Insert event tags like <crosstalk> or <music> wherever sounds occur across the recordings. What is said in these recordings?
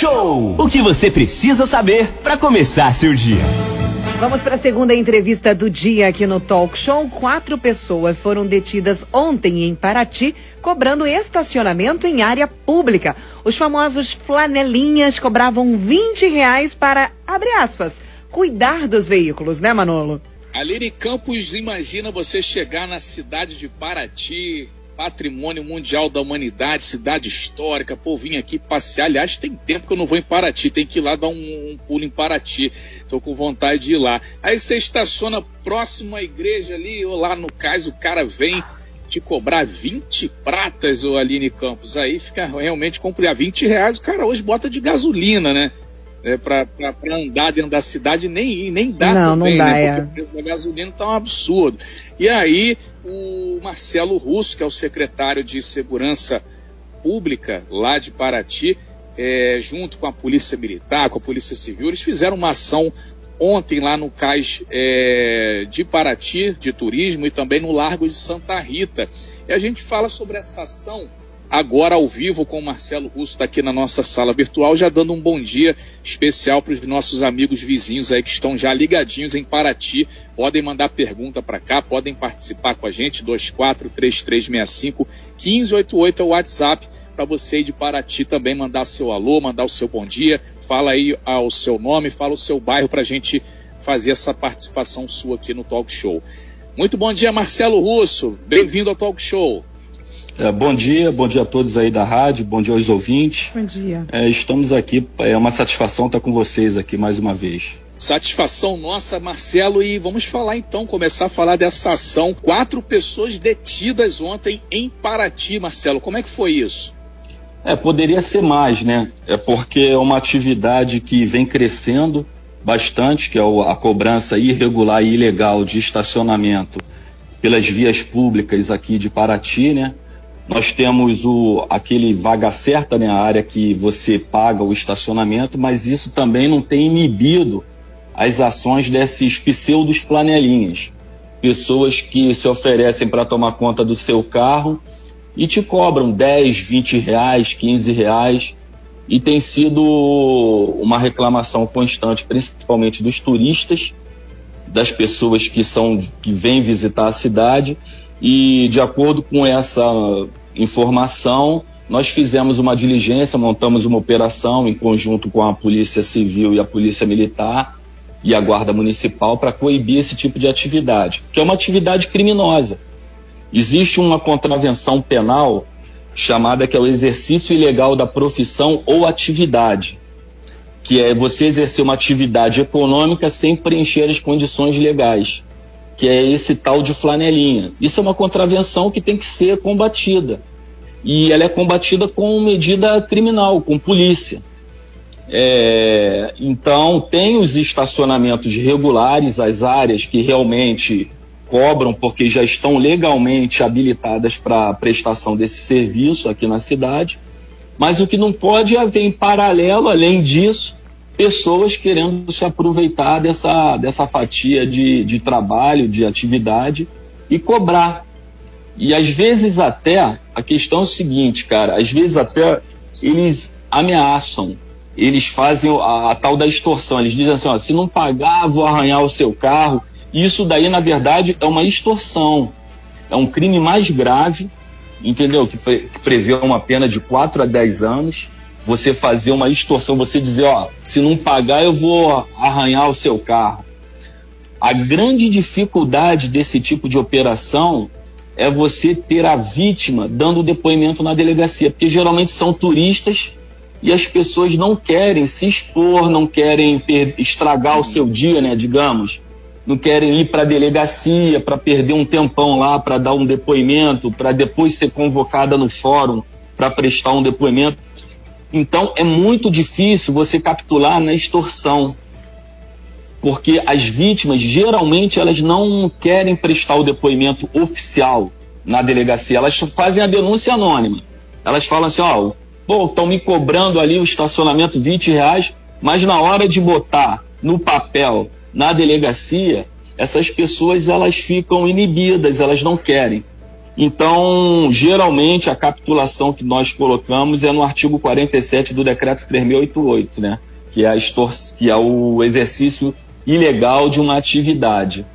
Show! O que você precisa saber para começar seu dia. Vamos para a segunda entrevista do dia aqui no Talk Show. Quatro pessoas foram detidas ontem em Paraty, cobrando estacionamento em área pública. Os famosos flanelinhas cobravam 20 reais para, abre aspas, cuidar dos veículos, né, Manolo? Aline Campos, imagina você chegar na cidade de Paraty, patrimônio mundial da humanidade, cidade histórica, pô, vim aqui passear. Aliás, tem tempo que eu não vou em Paraty, tem que ir lá dar um, um pulo em Paraty. Tô com vontade de ir lá. Aí você estaciona próximo à igreja ali, ou lá no cais, o cara vem te cobrar 20 pratas, ô Aline Campos. Aí fica realmente comprar 20 reais, o cara hoje bota de gasolina, né? É, para andar dentro da cidade nem nem dá não, também, não dá, né? é. Porque o preço da gasolina tá um absurdo. E aí o Marcelo Russo, que é o secretário de Segurança Pública lá de Paraty, é, junto com a Polícia Militar, com a Polícia Civil, eles fizeram uma ação ontem lá no cais é, de Paraty, de turismo, e também no Largo de Santa Rita. E a gente fala sobre essa ação agora ao vivo com o Marcelo Russo, está aqui na nossa sala virtual, já dando um bom dia especial para os nossos amigos vizinhos aí que estão já ligadinhos em Paraty. Podem mandar pergunta para cá, podem participar com a gente, 243365 1588 é o WhatsApp para você aí de Paraty também mandar seu alô, mandar o seu bom dia, fala aí ah, o seu nome, fala o seu bairro para a gente fazer essa participação sua aqui no Talk Show. Muito bom dia, Marcelo Russo. Bem-vindo ao Talk Show. É, bom dia, bom dia a todos aí da rádio, bom dia aos ouvintes. Bom dia. É, estamos aqui, é uma satisfação estar com vocês aqui mais uma vez. Satisfação nossa, Marcelo, e vamos falar então, começar a falar dessa ação. Quatro pessoas detidas ontem em Paraty, Marcelo. Como é que foi isso? É, poderia ser mais, né? É porque é uma atividade que vem crescendo bastante, que é a cobrança irregular e ilegal de estacionamento pelas vias públicas aqui de Paraty, né? Nós temos o, aquele vaga certa, né, a área que você paga o estacionamento, mas isso também não tem inibido as ações desses pseudos flanelinhas. Pessoas que se oferecem para tomar conta do seu carro e te cobram 10, 20 reais, 15 reais. E tem sido uma reclamação constante, principalmente dos turistas, das pessoas que são que vêm visitar a cidade. E de acordo com essa informação, nós fizemos uma diligência, montamos uma operação em conjunto com a Polícia Civil e a Polícia Militar e a Guarda Municipal para coibir esse tipo de atividade, que é uma atividade criminosa. Existe uma contravenção penal chamada que é o exercício ilegal da profissão ou atividade, que é você exercer uma atividade econômica sem preencher as condições legais, que é esse tal de flanelinha. Isso é uma contravenção que tem que ser combatida. E ela é combatida com medida criminal, com polícia. É, então, tem os estacionamentos regulares, as áreas que realmente cobram, porque já estão legalmente habilitadas para prestação desse serviço aqui na cidade. Mas o que não pode é haver em paralelo, além disso, pessoas querendo se aproveitar dessa, dessa fatia de, de trabalho, de atividade e cobrar. E às vezes até, a questão é o seguinte, cara, às vezes até eles ameaçam, eles fazem a, a tal da extorsão, eles dizem assim, ó, se não pagar, vou arranhar o seu carro. Isso daí, na verdade, é uma extorsão. É um crime mais grave, entendeu? Que, pre, que prevê uma pena de 4 a 10 anos. Você fazer uma extorsão, você dizer, ó, se não pagar, eu vou arranhar o seu carro. A grande dificuldade desse tipo de operação é você ter a vítima dando depoimento na delegacia, porque geralmente são turistas e as pessoas não querem se expor, não querem estragar o seu dia, né, digamos, não querem ir para a delegacia para perder um tempão lá para dar um depoimento, para depois ser convocada no fórum para prestar um depoimento. Então é muito difícil você capitular na extorsão, porque as vítimas geralmente elas não querem prestar o depoimento oficial na delegacia, elas fazem a denúncia anônima. Elas falam assim, ó, pô, estão me cobrando ali o estacionamento 20 reais, mas na hora de botar no papel na delegacia, essas pessoas elas ficam inibidas, elas não querem. Então, geralmente, a capitulação que nós colocamos é no artigo 47 do decreto 3688, né? Que é, a que é o exercício ilegal de uma atividade.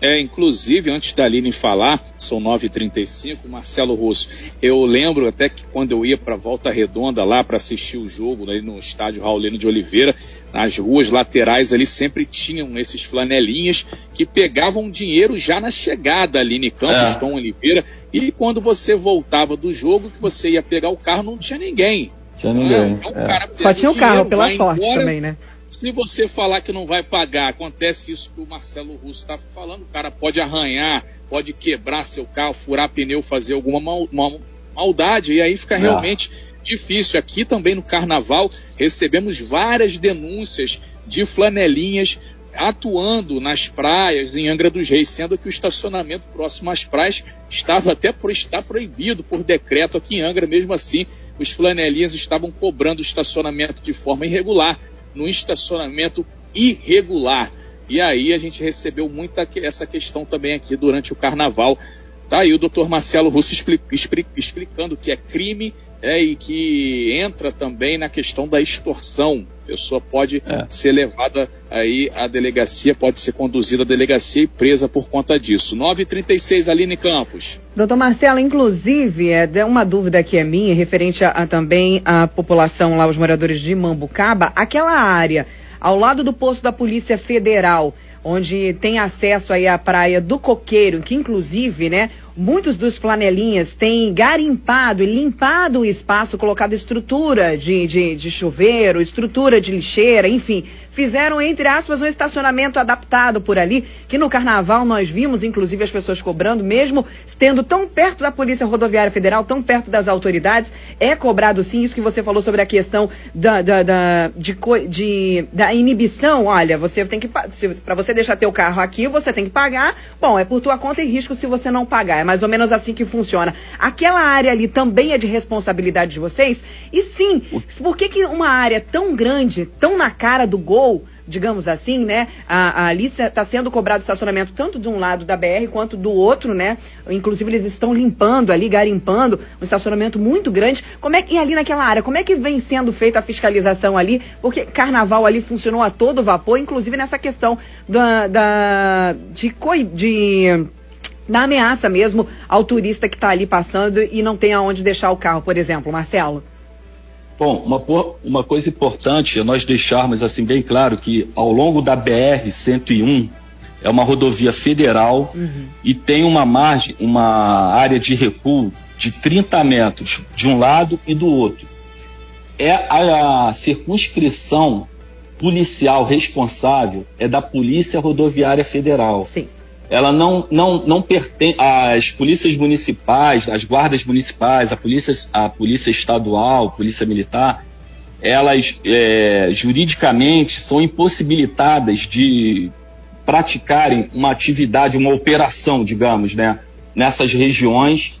É, inclusive, antes da Aline falar, são 9h35, Marcelo Russo, eu lembro até que quando eu ia para Volta Redonda lá para assistir o jogo ali no estádio Raulino de Oliveira, nas ruas laterais ali sempre tinham esses flanelinhas que pegavam dinheiro já na chegada ali em Campos, é. Tom Oliveira, e quando você voltava do jogo, que você ia pegar o carro, não tinha ninguém. Tinha ninguém. Então, é. Só tinha o carro, pela sorte embora, também, né? Se você falar que não vai pagar, acontece isso que o Marcelo Russo está falando, o cara pode arranhar, pode quebrar seu carro, furar pneu, fazer alguma mal, mal, maldade, e aí fica é. realmente difícil. Aqui também no Carnaval recebemos várias denúncias de flanelinhas atuando nas praias em Angra dos Reis, sendo que o estacionamento próximo às praias estava até por estar proibido por decreto aqui em Angra, mesmo assim os flanelinhas estavam cobrando estacionamento de forma irregular no estacionamento irregular. E aí a gente recebeu muita essa questão também aqui durante o carnaval. Tá aí o doutor Marcelo Russo explicando que é crime é, e que entra também na questão da extorsão. A pessoa pode é. ser levada aí à delegacia, pode ser conduzida à delegacia e presa por conta disso. 9h36, Aline Campos. Doutor Marcelo, inclusive, é uma dúvida que é minha, referente a, a também à população lá, os moradores de Mambucaba, aquela área ao lado do posto da Polícia Federal, onde tem acesso aí à praia do Coqueiro, que inclusive, né, muitos dos flanelinhas têm garimpado e limpado o espaço, colocado estrutura de, de, de chuveiro, estrutura de lixeira, enfim, fizeram, entre aspas, um estacionamento adaptado por ali, que no carnaval nós vimos, inclusive, as pessoas cobrando, mesmo estando tão perto da Polícia Rodoviária Federal, tão perto das autoridades, é cobrado sim, isso que você falou sobre a questão da, da, da, de, de, da inibição, olha, você tem que, para você deixar teu carro aqui, você tem que pagar, bom, é por tua conta e risco se você não pagar, é mais ou menos assim que funciona. Aquela área ali também é de responsabilidade de vocês? E sim, por que, que uma área tão grande, tão na cara do gol, digamos assim, né? A, a Alice está sendo cobrado estacionamento tanto de um lado da BR quanto do outro, né? Inclusive eles estão limpando ali, garimpando um estacionamento muito grande. Como é que e ali naquela área, como é que vem sendo feita a fiscalização ali? Porque carnaval ali funcionou a todo vapor, inclusive nessa questão da, da de, de da ameaça mesmo ao turista que está ali passando e não tem aonde deixar o carro, por exemplo, Marcelo. Bom, uma, uma coisa importante é nós deixarmos assim bem claro que ao longo da BR-101 é uma rodovia federal uhum. e tem uma margem, uma área de recuo de 30 metros de um lado e do outro. É a, a circunscrição policial responsável é da Polícia Rodoviária Federal. Sim ela não, não, não pertence às polícias municipais, às guardas municipais, a polícia, a polícia estadual, polícia militar, elas é, juridicamente são impossibilitadas de praticarem uma atividade, uma operação, digamos, né, nessas regiões,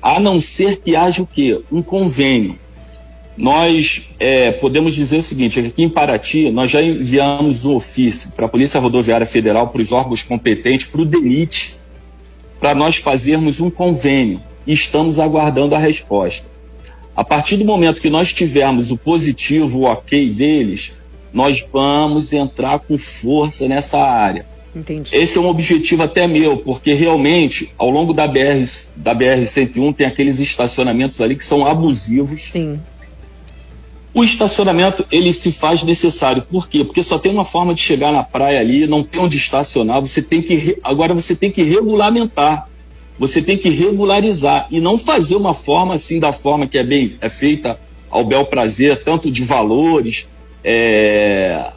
a não ser que haja o quê? Um convênio nós é, podemos dizer o seguinte: aqui em Paraty, nós já enviamos um ofício para a Polícia Rodoviária Federal, para os órgãos competentes, para o DENIT, para nós fazermos um convênio e estamos aguardando a resposta. A partir do momento que nós tivermos o positivo, o ok deles, nós vamos entrar com força nessa área. Entendi. Esse é um objetivo até meu, porque realmente, ao longo da BR, da BR-101, tem aqueles estacionamentos ali que são abusivos. Sim. O estacionamento ele se faz necessário. Por quê? Porque só tem uma forma de chegar na praia ali, não tem onde estacionar. Você tem que agora você tem que regulamentar. Você tem que regularizar e não fazer uma forma assim da forma que é bem é feita ao bel prazer, tanto de valores. É...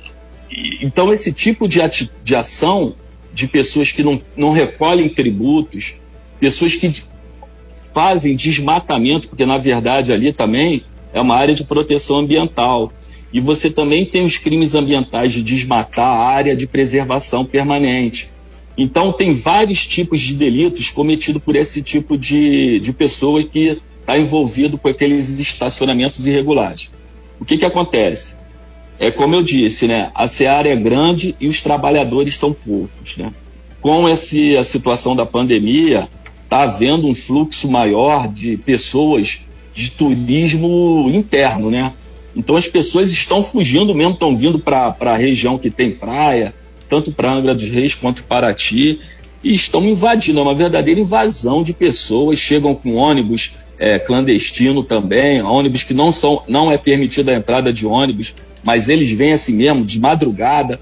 Então esse tipo de, de ação de pessoas que não, não recolhem tributos, pessoas que fazem desmatamento, porque na verdade ali também é uma área de proteção ambiental. E você também tem os crimes ambientais de desmatar a área de preservação permanente. Então, tem vários tipos de delitos cometidos por esse tipo de, de pessoa que está envolvido com aqueles estacionamentos irregulares. O que, que acontece? É como eu disse, né? A seara é grande e os trabalhadores são poucos, né? Com esse, a situação da pandemia, está havendo um fluxo maior de pessoas de turismo interno, né? Então as pessoas estão fugindo mesmo, estão vindo para a região que tem praia, tanto para Angra dos Reis quanto Paraty, e estão invadindo, é uma verdadeira invasão de pessoas, chegam com ônibus é, clandestino também, ônibus que não são, não é permitida a entrada de ônibus, mas eles vêm assim mesmo, de madrugada.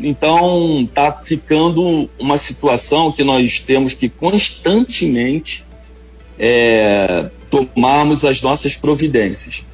Então está ficando uma situação que nós temos que constantemente é, tomarmos as nossas providências.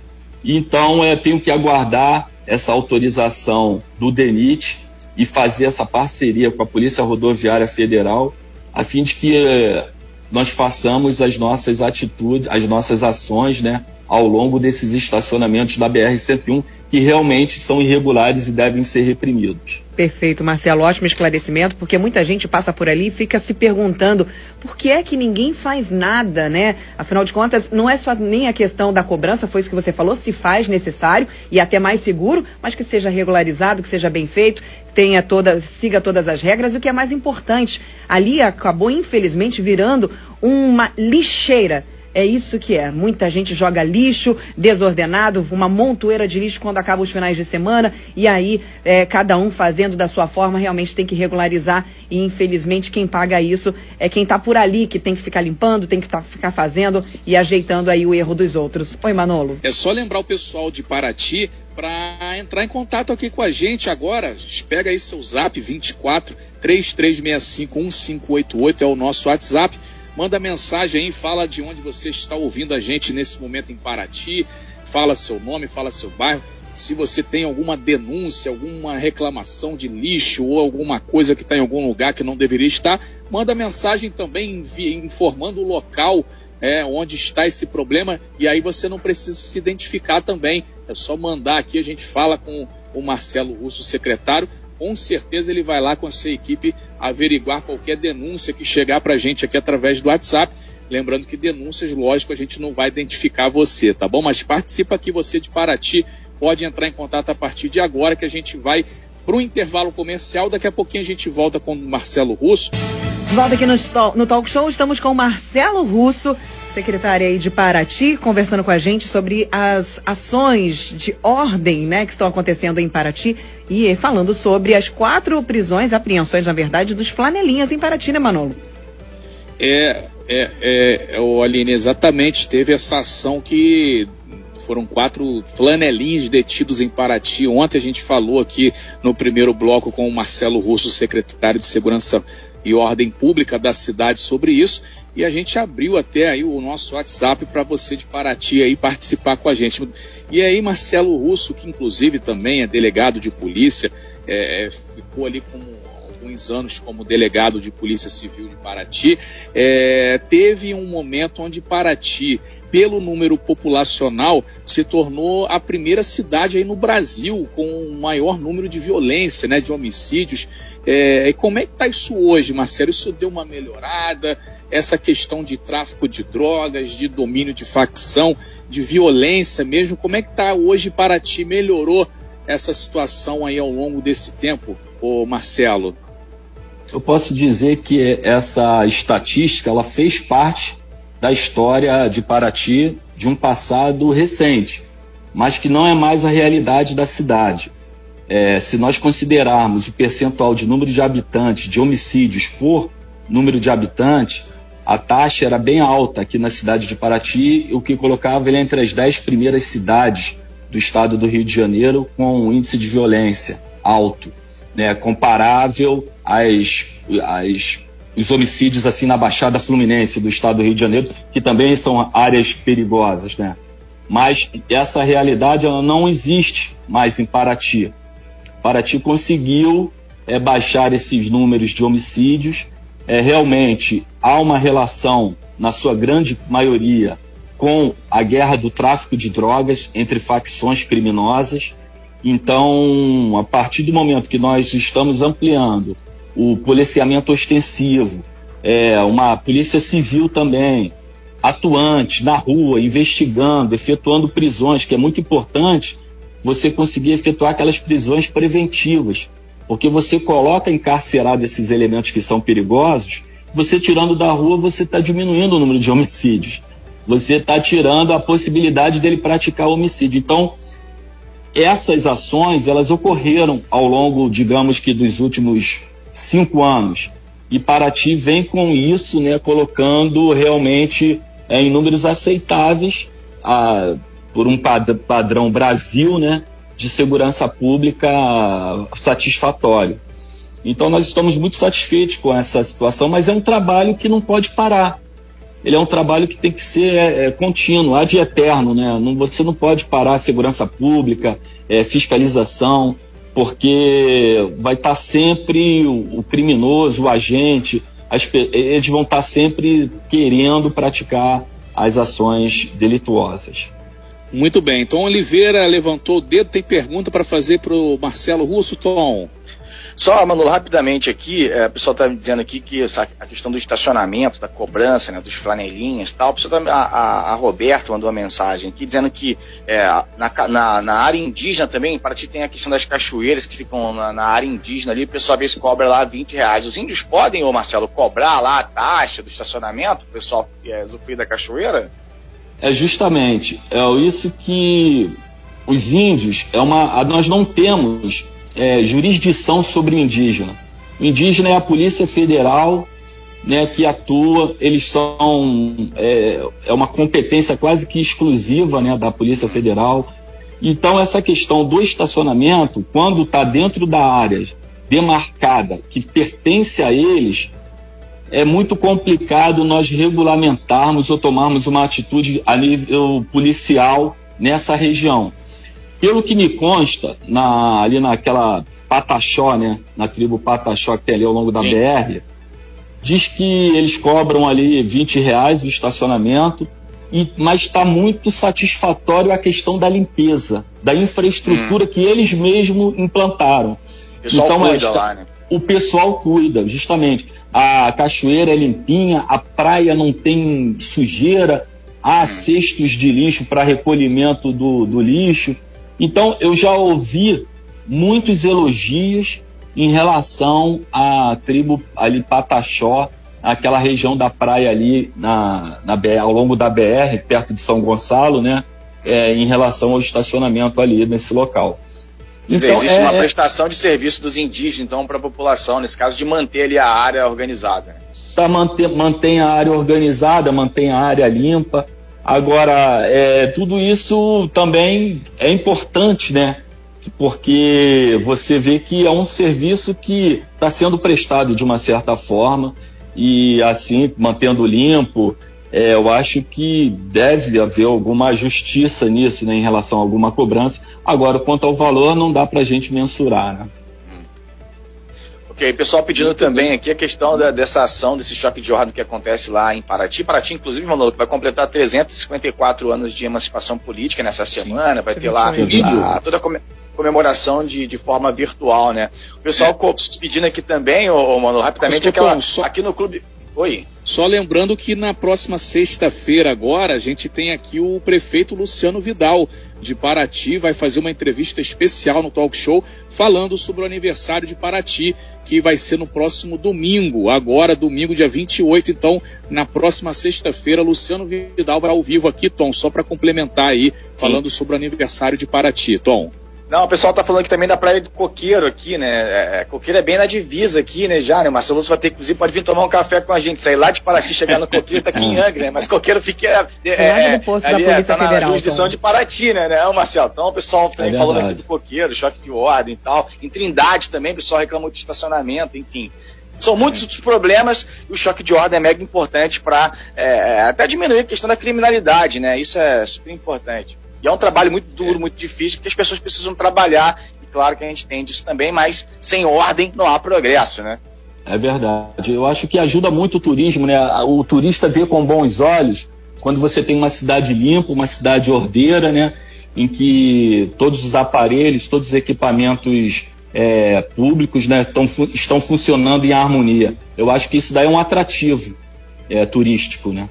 Então é, tenho que aguardar essa autorização do DENIT e fazer essa parceria com a Polícia Rodoviária Federal, a fim de que é, nós façamos as nossas atitudes, as nossas ações, né, ao longo desses estacionamentos da BR-101 que realmente são irregulares e devem ser reprimidos. Perfeito, Marcelo. Ótimo esclarecimento, porque muita gente passa por ali e fica se perguntando por que é que ninguém faz nada, né? Afinal de contas, não é só nem a questão da cobrança, foi isso que você falou, se faz necessário e até mais seguro, mas que seja regularizado, que seja bem feito, tenha toda, siga todas as regras e o que é mais importante, ali acabou infelizmente virando uma lixeira é isso que é. Muita gente joga lixo desordenado, uma montoeira de lixo quando acaba os finais de semana, e aí é, cada um fazendo da sua forma realmente tem que regularizar. E infelizmente quem paga isso é quem está por ali, que tem que ficar limpando, tem que tá, ficar fazendo e ajeitando aí o erro dos outros. Oi, Manolo. É só lembrar o pessoal de Paraty para entrar em contato aqui com a gente agora. Pega aí seu zap 24 3365 1588 é o nosso WhatsApp Manda mensagem aí, fala de onde você está ouvindo a gente nesse momento em Paraty, fala seu nome, fala seu bairro. Se você tem alguma denúncia, alguma reclamação de lixo ou alguma coisa que está em algum lugar que não deveria estar, manda mensagem também informando o local é, onde está esse problema e aí você não precisa se identificar também. É só mandar aqui, a gente fala com o Marcelo Russo, secretário, com certeza ele vai lá com a sua equipe averiguar qualquer denúncia que chegar para a gente aqui através do WhatsApp. Lembrando que denúncias, lógico, a gente não vai identificar você, tá bom? Mas participa aqui você de Paraty, pode entrar em contato a partir de agora que a gente vai para o intervalo comercial. Daqui a pouquinho a gente volta com o Marcelo Russo. De volta aqui no, no Talk Show, estamos com o Marcelo Russo secretária aí de Paraty, conversando com a gente sobre as ações de ordem né, que estão acontecendo em Paraty e falando sobre as quatro prisões, apreensões, na verdade, dos flanelinhas em Paraty, né, Manolo? É, é, é, o Aline, exatamente, teve essa ação que foram quatro flanelinhos detidos em Paraty. Ontem a gente falou aqui no primeiro bloco com o Marcelo Russo, secretário de Segurança e Ordem Pública da cidade, sobre isso. E a gente abriu até aí o nosso WhatsApp para você de Paraty aí participar com a gente. E aí Marcelo Russo, que inclusive também é delegado de polícia, é, ficou ali como alguns anos como delegado de Polícia Civil de Paraty, é, teve um momento onde Paraty, pelo número populacional, se tornou a primeira cidade aí no Brasil com o maior número de violência, né, de homicídios. É, e como é que está isso hoje, Marcelo? Isso deu uma melhorada? Essa questão de tráfico de drogas, de domínio de facção, de violência mesmo, como é que está hoje para ti? Melhorou essa situação aí ao longo desse tempo, ô Marcelo? Eu posso dizer que essa estatística ela fez parte da história de Paraty de um passado recente, mas que não é mais a realidade da cidade. É, se nós considerarmos o percentual de número de habitantes, de homicídios por número de habitantes, a taxa era bem alta aqui na cidade de Paraty, o que colocava ele entre as dez primeiras cidades do estado do Rio de Janeiro com um índice de violência alto, né, comparável às, às os homicídios assim na Baixada Fluminense do estado do Rio de Janeiro, que também são áreas perigosas, né? Mas essa realidade ela não existe mais em Paraty. Paraty conseguiu é, baixar esses números de homicídios. É, realmente há uma relação, na sua grande maioria, com a guerra do tráfico de drogas entre facções criminosas. Então, a partir do momento que nós estamos ampliando o policiamento ostensivo, é, uma polícia civil também, atuante na rua, investigando, efetuando prisões, que é muito importante, você conseguir efetuar aquelas prisões preventivas, porque você coloca encarcerado esses elementos que são perigosos você tirando da rua, você está diminuindo o número de homicídios. Você está tirando a possibilidade dele praticar homicídio. Então, essas ações, elas ocorreram ao longo, digamos que, dos últimos cinco anos. E Paraty vem com isso, né, colocando realmente é, em números aceitáveis a, por um pad padrão Brasil, né, de segurança pública satisfatório. Então nós estamos muito satisfeitos com essa situação, mas é um trabalho que não pode parar. Ele é um trabalho que tem que ser é, é contínuo, ad eterno, né? Não, você não pode parar segurança pública, é, fiscalização, porque vai estar sempre o, o criminoso, o agente, as, eles vão estar sempre querendo praticar as ações delituosas. Muito bem. Então Oliveira levantou o dedo, tem pergunta para fazer para o Marcelo Russo, Tom. Só, Manolo, rapidamente aqui, é, o pessoal está me dizendo aqui que essa, a questão do estacionamento, da cobrança, né, dos flanelinhas e tal, tá, a, a, a Roberta mandou uma mensagem aqui dizendo que é, na, na, na, área indígena também, para ti tem a questão das cachoeiras que ficam na, na, área indígena ali, o pessoal às vezes cobra lá 20 reais. Os índios podem, ô Marcelo, cobrar lá a taxa do estacionamento, o pessoal é, usufruir da cachoeira? É justamente, é isso que os índios, é uma, nós não temos é, jurisdição sobre indígena. O indígena é a Polícia Federal né, que atua, eles são. É, é uma competência quase que exclusiva né, da Polícia Federal. Então, essa questão do estacionamento, quando está dentro da área demarcada que pertence a eles, é muito complicado nós regulamentarmos ou tomarmos uma atitude a nível policial nessa região. Pelo que me consta, na, ali naquela Pataxó, né, na tribo Pataxó que tem ali ao longo da Sim. BR, diz que eles cobram ali 20 reais o estacionamento, e, mas está muito satisfatório a questão da limpeza, da infraestrutura hum. que eles mesmos implantaram. O pessoal então, cuida esta, lá, né? O pessoal cuida, justamente. A cachoeira é limpinha, a praia não tem sujeira, há hum. cestos de lixo para recolhimento do, do lixo. Então, eu já ouvi muitos elogios em relação à tribo ali Pataxó, aquela região da praia ali na, na BR, ao longo da BR, perto de São Gonçalo, né? É, em relação ao estacionamento ali nesse local. Então, existe é, uma é prestação de serviço dos indígenas, então, para a população, nesse caso, de manter ali a área organizada. Tá, mantém, mantém a área organizada, mantém a área limpa. Agora, é, tudo isso também é importante, né? Porque você vê que é um serviço que está sendo prestado de uma certa forma e assim, mantendo limpo, é, eu acho que deve haver alguma justiça nisso, né, em relação a alguma cobrança. Agora, quanto ao valor, não dá para a gente mensurar, né? Ok, pessoal pedindo também aqui a questão da, dessa ação, desse choque de ordem que acontece lá em Paraty. Paraty, inclusive, Manolo, que vai completar 354 anos de emancipação política nessa semana, vai ter lá a, toda a comemoração de, de forma virtual, né? O pessoal é. pedindo aqui também, ô, ô Manolo, rapidamente, aquela, só... aqui no clube... Oi. Só lembrando que na próxima sexta-feira agora a gente tem aqui o prefeito Luciano Vidal de Paraty vai fazer uma entrevista especial no talk show falando sobre o aniversário de Paraty, que vai ser no próximo domingo, agora domingo dia 28, então na próxima sexta-feira Luciano Vidal vai ao vivo aqui, Tom, só para complementar aí, falando Sim. sobre o aniversário de Paraty, Tom. Não, o pessoal tá falando aqui também da praia do Coqueiro aqui, né? É, é, Coqueiro é bem na divisa aqui, né, já, né? Marcelo Lúcio vai ter, inclusive, pode vir tomar um café com a gente, sair lá de Paraty, chegar no Coqueiro, tá aqui em <laughs> Angra, né? Mas Coqueiro fica... É, é, do posto ali, da Polícia é, tá Federal, na jurisdição então. de Paraty, né, né, Marcelo? Então o pessoal também é falando aqui do Coqueiro, choque de ordem e tal. Em Trindade também, o pessoal reclama muito de estacionamento, enfim. São muitos outros problemas e o choque de ordem é mega importante para é, até diminuir a questão da criminalidade, né? Isso é super importante. E é um trabalho muito duro, muito difícil, porque as pessoas precisam trabalhar claro que a gente tem disso também, mas sem ordem não há progresso, né? É verdade. Eu acho que ajuda muito o turismo, né? O turista vê com bons olhos quando você tem uma cidade limpa, uma cidade ordeira, né? Em que todos os aparelhos, todos os equipamentos é, públicos né, tão, estão funcionando em harmonia. Eu acho que isso daí é um atrativo é, turístico, né?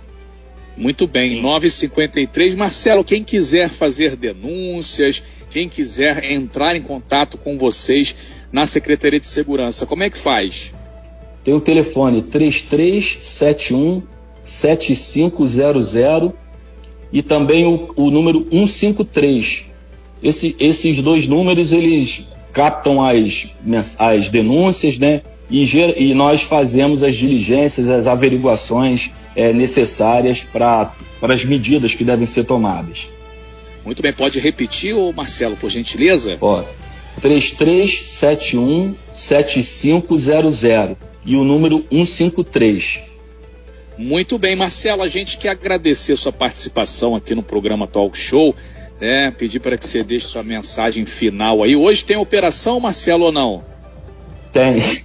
Muito bem, 9h53. Marcelo, quem quiser fazer denúncias, quem quiser entrar em contato com vocês na Secretaria de Segurança, como é que faz? tem o telefone 3371 7500 e também o, o número 153. Esse, esses dois números eles captam as, as denúncias, né? E, e nós fazemos as diligências, as averiguações é, necessárias para as medidas que devem ser tomadas. Muito bem, pode repetir, ô Marcelo, por gentileza? Pode. 3371 7500 e o número 153. Muito bem, Marcelo, a gente quer agradecer sua participação aqui no programa Talk Show. Né? Pedir para que você deixe sua mensagem final aí. Hoje tem operação, Marcelo, ou não? Tem.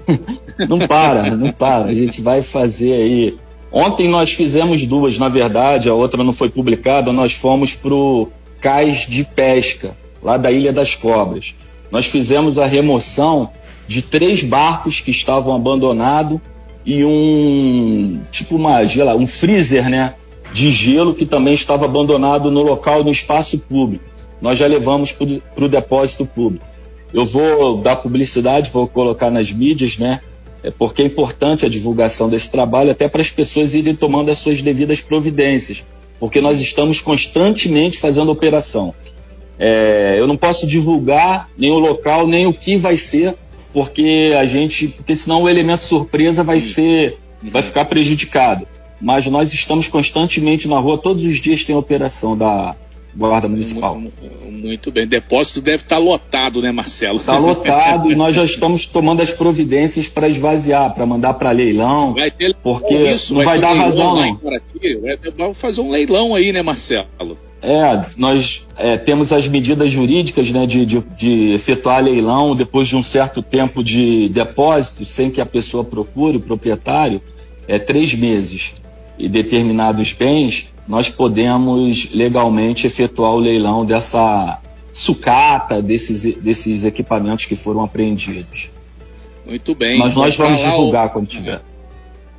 <laughs> Não para, não para. A gente vai fazer aí. Ontem nós fizemos duas, na verdade, a outra não foi publicada. Nós fomos para o cais de pesca, lá da Ilha das Cobras. Nós fizemos a remoção de três barcos que estavam abandonados e um tipo uma gela, um freezer, né, de gelo que também estava abandonado no local no espaço público. Nós já levamos para o depósito público. Eu vou dar publicidade, vou colocar nas mídias, né? É porque é importante a divulgação desse trabalho até para as pessoas irem tomando as suas devidas providências, porque nós estamos constantemente fazendo operação. É, eu não posso divulgar nem o local, nem o que vai ser, porque a gente, porque senão o elemento surpresa vai ser, vai ficar prejudicado. Mas nós estamos constantemente na rua, todos os dias tem operação da Guarda Municipal. Muito bem, depósito deve estar lotado, né, Marcelo? Está lotado e <laughs> nós já estamos tomando as providências para esvaziar, para mandar para leilão, vai ter porque isso, não vai, vai dar razão não. Vai fazer um leilão aí, né, Marcelo? É, nós é, temos as medidas jurídicas né, de, de, de, efetuar leilão depois de um certo tempo de depósito, sem que a pessoa procure, o proprietário, é três meses. E determinados bens, nós podemos legalmente efetuar o leilão dessa sucata, desses, desses equipamentos que foram apreendidos. Muito bem. Mas nós vamos divulgar o... quando tiver.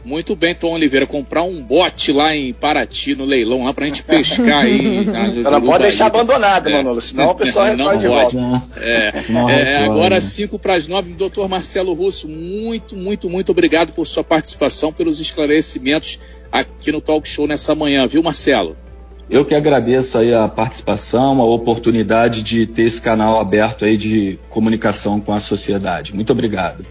Muito bem, Tom Oliveira, comprar um bote lá em Paraty, no leilão, lá pra gente pescar aí. <laughs> Ela não pode deixar abandonada, é. Manolo, senão o pessoal recolhe de volta. É, <laughs> é, agora, 5 para as 9, doutor Marcelo Russo, muito, muito, muito obrigado por sua participação, pelos esclarecimentos aqui no Talk Show nessa manhã, viu, Marcelo? Eu que agradeço aí a participação, a oportunidade de ter esse canal aberto aí de comunicação com a sociedade. Muito obrigado.